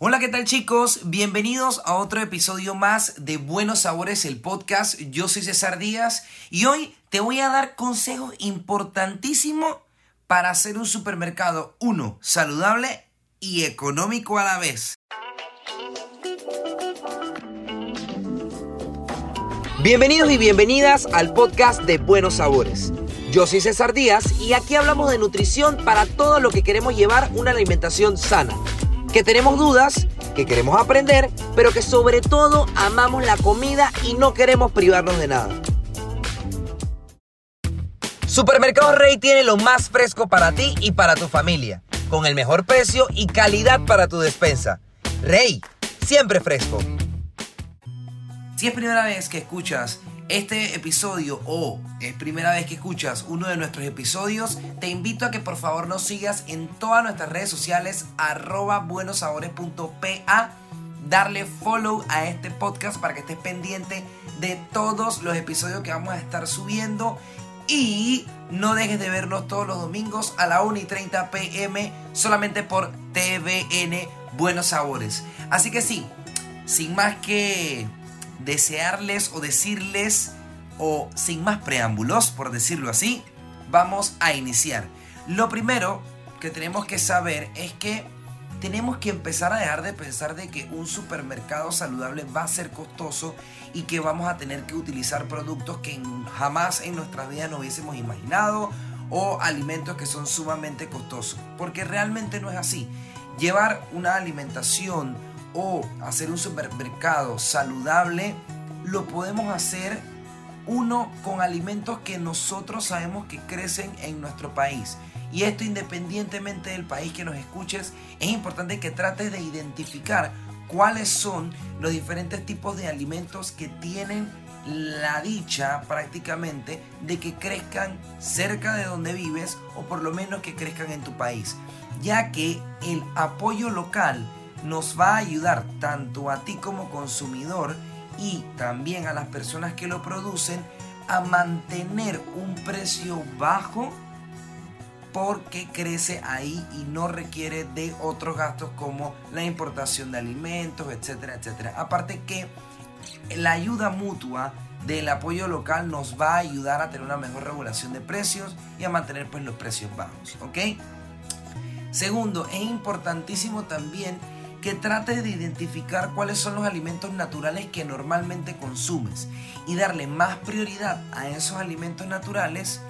Hola, ¿qué tal chicos? Bienvenidos a otro episodio más de Buenos Sabores, el podcast. Yo soy César Díaz y hoy te voy a dar consejos importantísimos para hacer un supermercado, uno, saludable y económico a la vez. Bienvenidos y bienvenidas al podcast de Buenos Sabores. Yo soy César Díaz y aquí hablamos de nutrición para todo lo que queremos llevar una alimentación sana que tenemos dudas, que queremos aprender, pero que sobre todo amamos la comida y no queremos privarnos de nada. Supermercado Rey tiene lo más fresco para ti y para tu familia, con el mejor precio y calidad para tu despensa. Rey, siempre fresco. Si es primera vez que escuchas este episodio o es primera vez que escuchas uno de nuestros episodios, te invito a que por favor nos sigas en todas nuestras redes sociales arroba buenosabores.pa darle follow a este podcast para que estés pendiente de todos los episodios que vamos a estar subiendo y no dejes de vernos todos los domingos a la 1 y 30 pm solamente por TVN Buenos Sabores. Así que sí, sin más que desearles o decirles, o sin más preámbulos, por decirlo así, vamos a iniciar. Lo primero que tenemos que saber es que tenemos que empezar a dejar de pensar de que un supermercado saludable va a ser costoso y que vamos a tener que utilizar productos que jamás en nuestra vida no hubiésemos imaginado o alimentos que son sumamente costosos. Porque realmente no es así. Llevar una alimentación o hacer un supermercado saludable, lo podemos hacer uno con alimentos que nosotros sabemos que crecen en nuestro país. Y esto independientemente del país que nos escuches, es importante que trates de identificar cuáles son los diferentes tipos de alimentos que tienen la dicha prácticamente de que crezcan cerca de donde vives o por lo menos que crezcan en tu país. Ya que el apoyo local nos va a ayudar tanto a ti como consumidor y también a las personas que lo producen a mantener un precio bajo porque crece ahí y no requiere de otros gastos como la importación de alimentos, etcétera, etcétera. Aparte que la ayuda mutua del apoyo local nos va a ayudar a tener una mejor regulación de precios y a mantener pues los precios bajos, ¿ok? Segundo, es importantísimo también que trates de identificar cuáles son los alimentos naturales que normalmente consumes y darle más prioridad a esos alimentos naturales,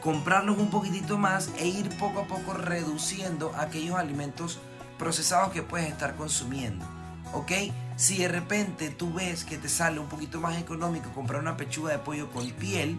comprarlos un poquitito más e ir poco a poco reduciendo aquellos alimentos procesados que puedes estar consumiendo. ¿Ok? Si de repente tú ves que te sale un poquito más económico comprar una pechuga de pollo con piel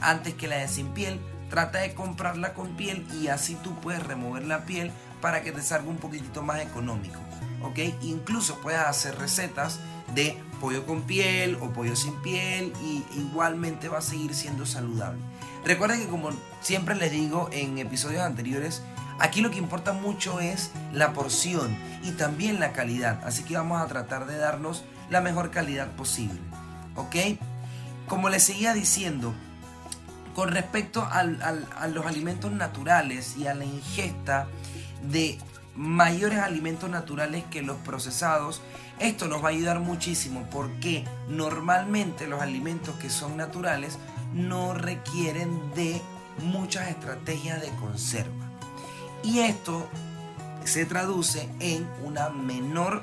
antes que la de sin piel, trata de comprarla con piel y así tú puedes remover la piel para que te salga un poquitito más económico. ¿Ok? Incluso puedes hacer recetas de pollo con piel o pollo sin piel y igualmente va a seguir siendo saludable. Recuerden que como siempre les digo en episodios anteriores, aquí lo que importa mucho es la porción y también la calidad. Así que vamos a tratar de darnos la mejor calidad posible. ¿Ok? Como les seguía diciendo, con respecto a los alimentos naturales y a la ingesta de mayores alimentos naturales que los procesados. Esto nos va a ayudar muchísimo porque normalmente los alimentos que son naturales no requieren de muchas estrategias de conserva. Y esto se traduce en una menor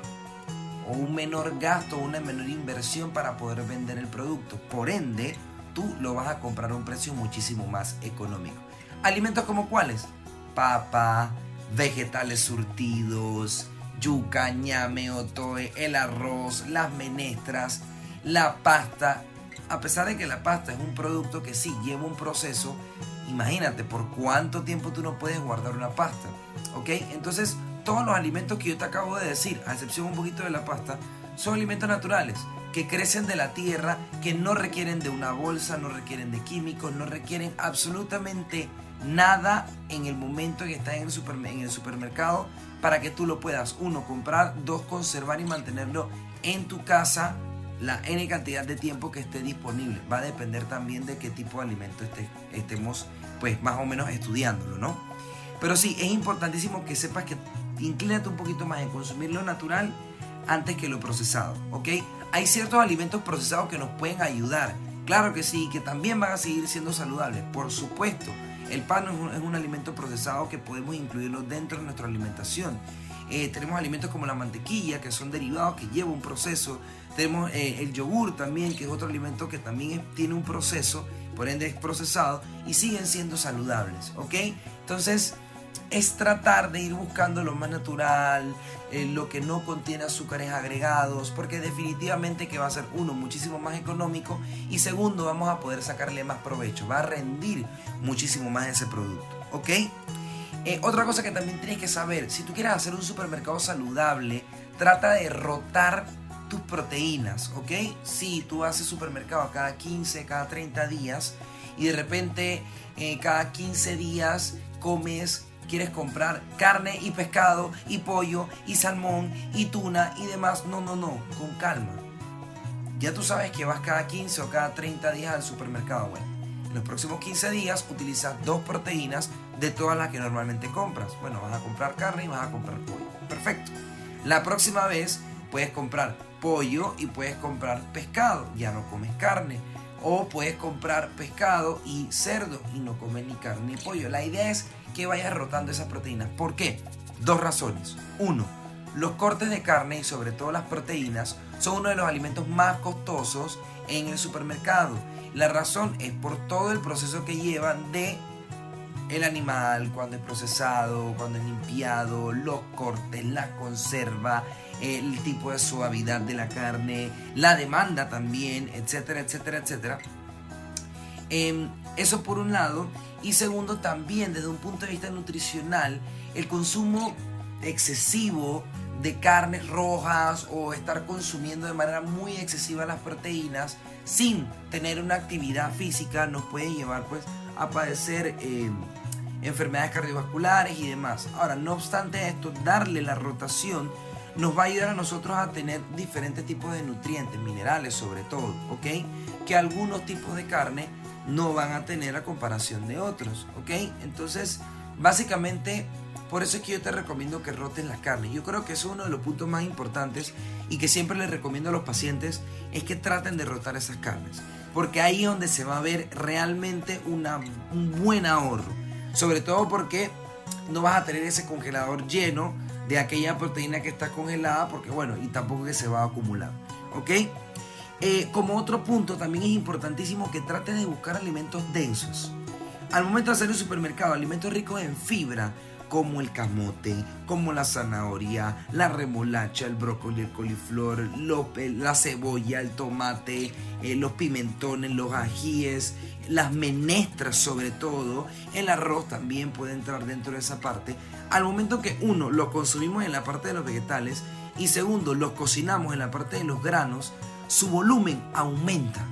o un menor gasto, una menor inversión para poder vender el producto. Por ende, tú lo vas a comprar a un precio muchísimo más económico. Alimentos como cuáles? Papa, vegetales surtidos, yuca, ñame, otoe, el arroz, las menestras, la pasta. A pesar de que la pasta es un producto que sí lleva un proceso, imagínate por cuánto tiempo tú no puedes guardar una pasta. ¿Ok? Entonces, todos los alimentos que yo te acabo de decir, a excepción un poquito de la pasta, son alimentos naturales que crecen de la tierra, que no requieren de una bolsa, no requieren de químicos, no requieren absolutamente nada en el momento que está en el, en el supermercado para que tú lo puedas, uno, comprar, dos, conservar y mantenerlo en tu casa la N cantidad de tiempo que esté disponible. Va a depender también de qué tipo de alimento estemos, pues, más o menos estudiándolo, ¿no? Pero sí, es importantísimo que sepas que inclínate un poquito más en consumir lo natural antes que lo procesado, ¿ok? Hay ciertos alimentos procesados que nos pueden ayudar, claro que sí, que también van a seguir siendo saludables, por supuesto. El pan es un, alimento procesado que podemos incluirlo dentro de nuestra alimentación. Eh, tenemos alimentos como la mantequilla, que son derivados, que llevan un proceso. Tenemos eh, el yogur también, que es otro alimento que también tiene un proceso, por ende es procesado, y siguen siendo saludables, ¿ok? Entonces, es tratar de ir buscando lo más natural, eh, lo que no contiene azúcares agregados, porque definitivamente que va a ser uno muchísimo más económico y segundo vamos a poder sacarle más provecho, va a rendir muchísimo más ese producto, ¿ok? Eh, otra cosa que también tienes que saber, si tú quieres hacer un supermercado saludable, trata de rotar tus proteínas, ¿ok? Si tú haces supermercado cada 15, cada 30 días y de repente eh, cada 15 días comes quieres comprar carne y pescado y pollo y salmón y tuna y demás. No, no, no, con calma. Ya tú sabes que vas cada 15 o cada 30 días al supermercado. Bueno, en los próximos 15 días utilizas dos proteínas de todas las que normalmente compras. Bueno, vas a comprar carne y vas a comprar pollo. Perfecto. La próxima vez puedes comprar pollo y puedes comprar pescado. Ya no comes carne. O puedes comprar pescado y cerdo y no comes ni carne ni pollo. La idea es que vayas rotando esas proteínas. ¿Por qué? Dos razones. Uno, los cortes de carne y sobre todo las proteínas son uno de los alimentos más costosos en el supermercado. La razón es por todo el proceso que llevan de el animal, cuando es procesado, cuando es limpiado, los cortes, la conserva, el tipo de suavidad de la carne, la demanda también, etcétera, etcétera, etcétera. Em, eso por un lado. Y segundo, también desde un punto de vista nutricional, el consumo excesivo de carnes rojas o estar consumiendo de manera muy excesiva las proteínas sin tener una actividad física nos puede llevar pues a padecer eh, enfermedades cardiovasculares y demás. Ahora, no obstante esto, darle la rotación nos va a ayudar a nosotros a tener diferentes tipos de nutrientes, minerales sobre todo, ¿ok? Que algunos tipos de carne no van a tener a comparación de otros, ¿ok? Entonces, básicamente, por eso es que yo te recomiendo que rotes la carne. Yo creo que es uno de los puntos más importantes y que siempre les recomiendo a los pacientes es que traten de rotar esas carnes, porque ahí es donde se va a ver realmente una, un buen ahorro, sobre todo porque no vas a tener ese congelador lleno de aquella proteína que está congelada, porque bueno, y tampoco que se va a acumular, ¿ok? Eh, como otro punto, también es importantísimo que trates de buscar alimentos densos. Al momento de hacer el supermercado, alimentos ricos en fibra, como el camote, como la zanahoria, la remolacha, el brócoli, el coliflor, la cebolla, el tomate, eh, los pimentones, los ajíes, las menestras sobre todo, el arroz también puede entrar dentro de esa parte. Al momento que uno lo consumimos en la parte de los vegetales y segundo los cocinamos en la parte de los granos, su volumen aumenta.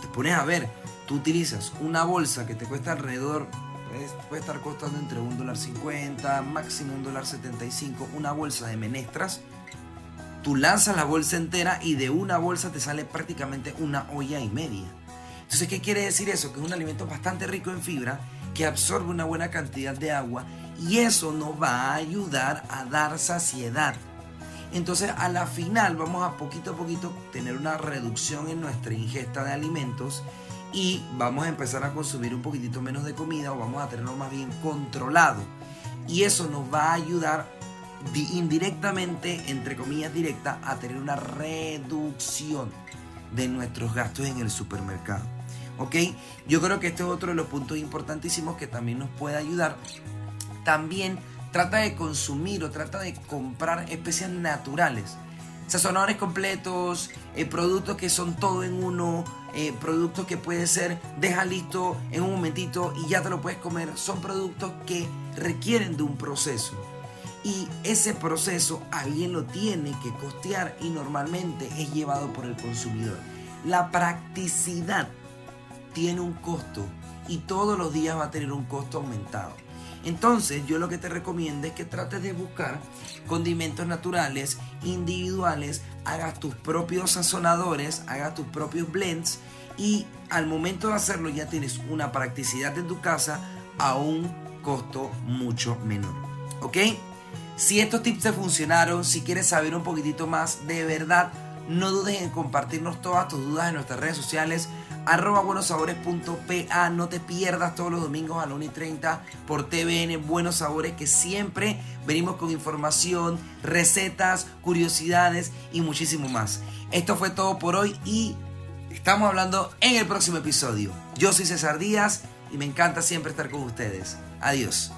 Te pones a ver, tú utilizas una bolsa que te cuesta alrededor, puede estar costando entre un dólar 50, máximo un dólar 75, una bolsa de menestras. Tú lanzas la bolsa entera y de una bolsa te sale prácticamente una olla y media. Entonces, ¿qué quiere decir eso? Que es un alimento bastante rico en fibra, que absorbe una buena cantidad de agua y eso nos va a ayudar a dar saciedad. Entonces a la final vamos a poquito a poquito tener una reducción en nuestra ingesta de alimentos y vamos a empezar a consumir un poquitito menos de comida o vamos a tenerlo más bien controlado. Y eso nos va a ayudar indirectamente, entre comillas directa, a tener una reducción de nuestros gastos en el supermercado. ¿Ok? Yo creo que este es otro de los puntos importantísimos que también nos puede ayudar. También trata de consumir o trata de comprar especias naturales. Sazonadores completos, eh, productos que son todo en uno, eh, productos que puede ser deja listo en un momentito y ya te lo puedes comer. Son productos que requieren de un proceso. Y ese proceso alguien lo tiene que costear y normalmente es llevado por el consumidor. La practicidad tiene un costo y todos los días va a tener un costo aumentado. Entonces yo lo que te recomiendo es que trates de buscar condimentos naturales, individuales, hagas tus propios sazonadores, hagas tus propios blends y al momento de hacerlo ya tienes una practicidad en tu casa a un costo mucho menor. ¿Ok? Si estos tips te funcionaron, si quieres saber un poquitito más, de verdad, no dudes en compartirnos todas tus dudas en nuestras redes sociales arroba buenosabores.pa. No te pierdas todos los domingos a las 1 y 30 por TVN Buenos Sabores, que siempre venimos con información, recetas, curiosidades y muchísimo más. Esto fue todo por hoy y estamos hablando en el próximo episodio. Yo soy César Díaz y me encanta siempre estar con ustedes. Adiós.